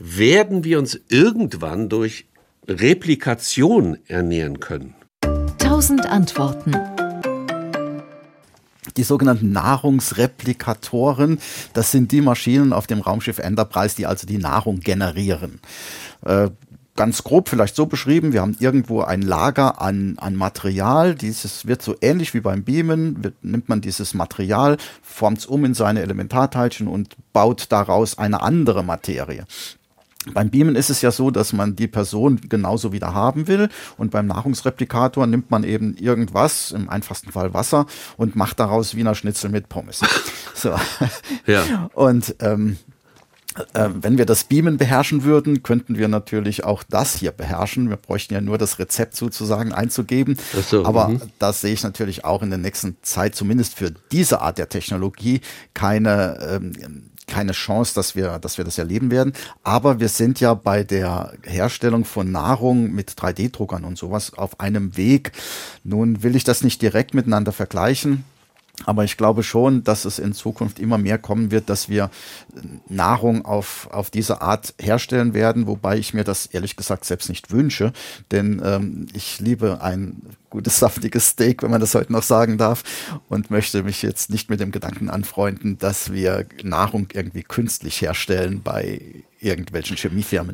werden wir uns irgendwann durch Replikation ernähren können? Tausend Antworten. Die sogenannten Nahrungsreplikatoren, das sind die Maschinen auf dem Raumschiff Enterprise, die also die Nahrung generieren. Äh, ganz grob vielleicht so beschrieben, wir haben irgendwo ein Lager an, an Material, dieses wird so ähnlich wie beim Beamen, wird, nimmt man dieses Material, formt es um in seine Elementarteilchen und baut daraus eine andere Materie. Beim Beamen ist es ja so, dass man die Person genauso wieder haben will und beim Nahrungsreplikator nimmt man eben irgendwas, im einfachsten Fall Wasser und macht daraus Wiener Schnitzel mit Pommes. So. Ja. Und ähm, äh, wenn wir das Beamen beherrschen würden, könnten wir natürlich auch das hier beherrschen. Wir bräuchten ja nur das Rezept sozusagen einzugeben. So, Aber -hmm. das sehe ich natürlich auch in der nächsten Zeit, zumindest für diese Art der Technologie, keine ähm, keine Chance, dass wir, dass wir das erleben werden. Aber wir sind ja bei der Herstellung von Nahrung mit 3D-Druckern und sowas auf einem Weg. Nun will ich das nicht direkt miteinander vergleichen. Aber ich glaube schon, dass es in Zukunft immer mehr kommen wird, dass wir Nahrung auf, auf diese Art herstellen werden, wobei ich mir das ehrlich gesagt selbst nicht wünsche, denn ähm, ich liebe ein gutes, saftiges Steak, wenn man das heute noch sagen darf, und möchte mich jetzt nicht mit dem Gedanken anfreunden, dass wir Nahrung irgendwie künstlich herstellen bei irgendwelchen Chemiefirmen.